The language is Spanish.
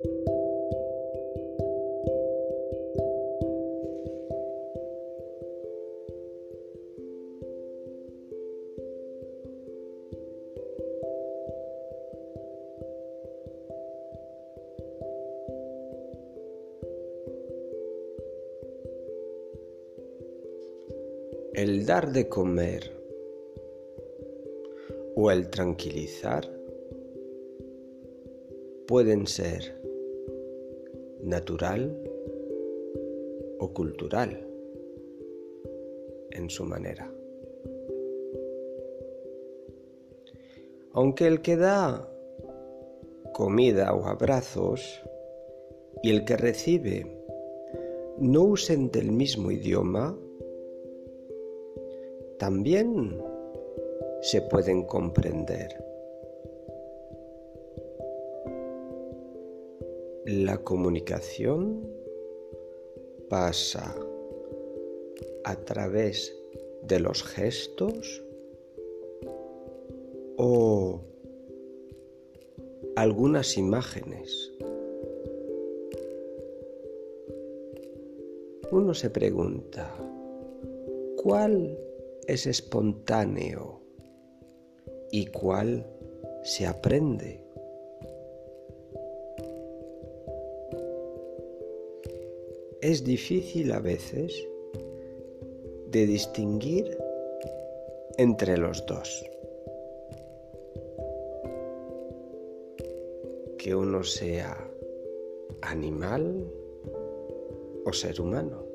El dar de comer o el tranquilizar pueden ser natural o cultural en su manera. Aunque el que da comida o abrazos y el que recibe no usen del mismo idioma, también se pueden comprender. La comunicación pasa a través de los gestos o algunas imágenes. Uno se pregunta, ¿cuál es espontáneo y cuál se aprende. Es difícil a veces de distinguir entre los dos. Que uno sea animal o ser humano.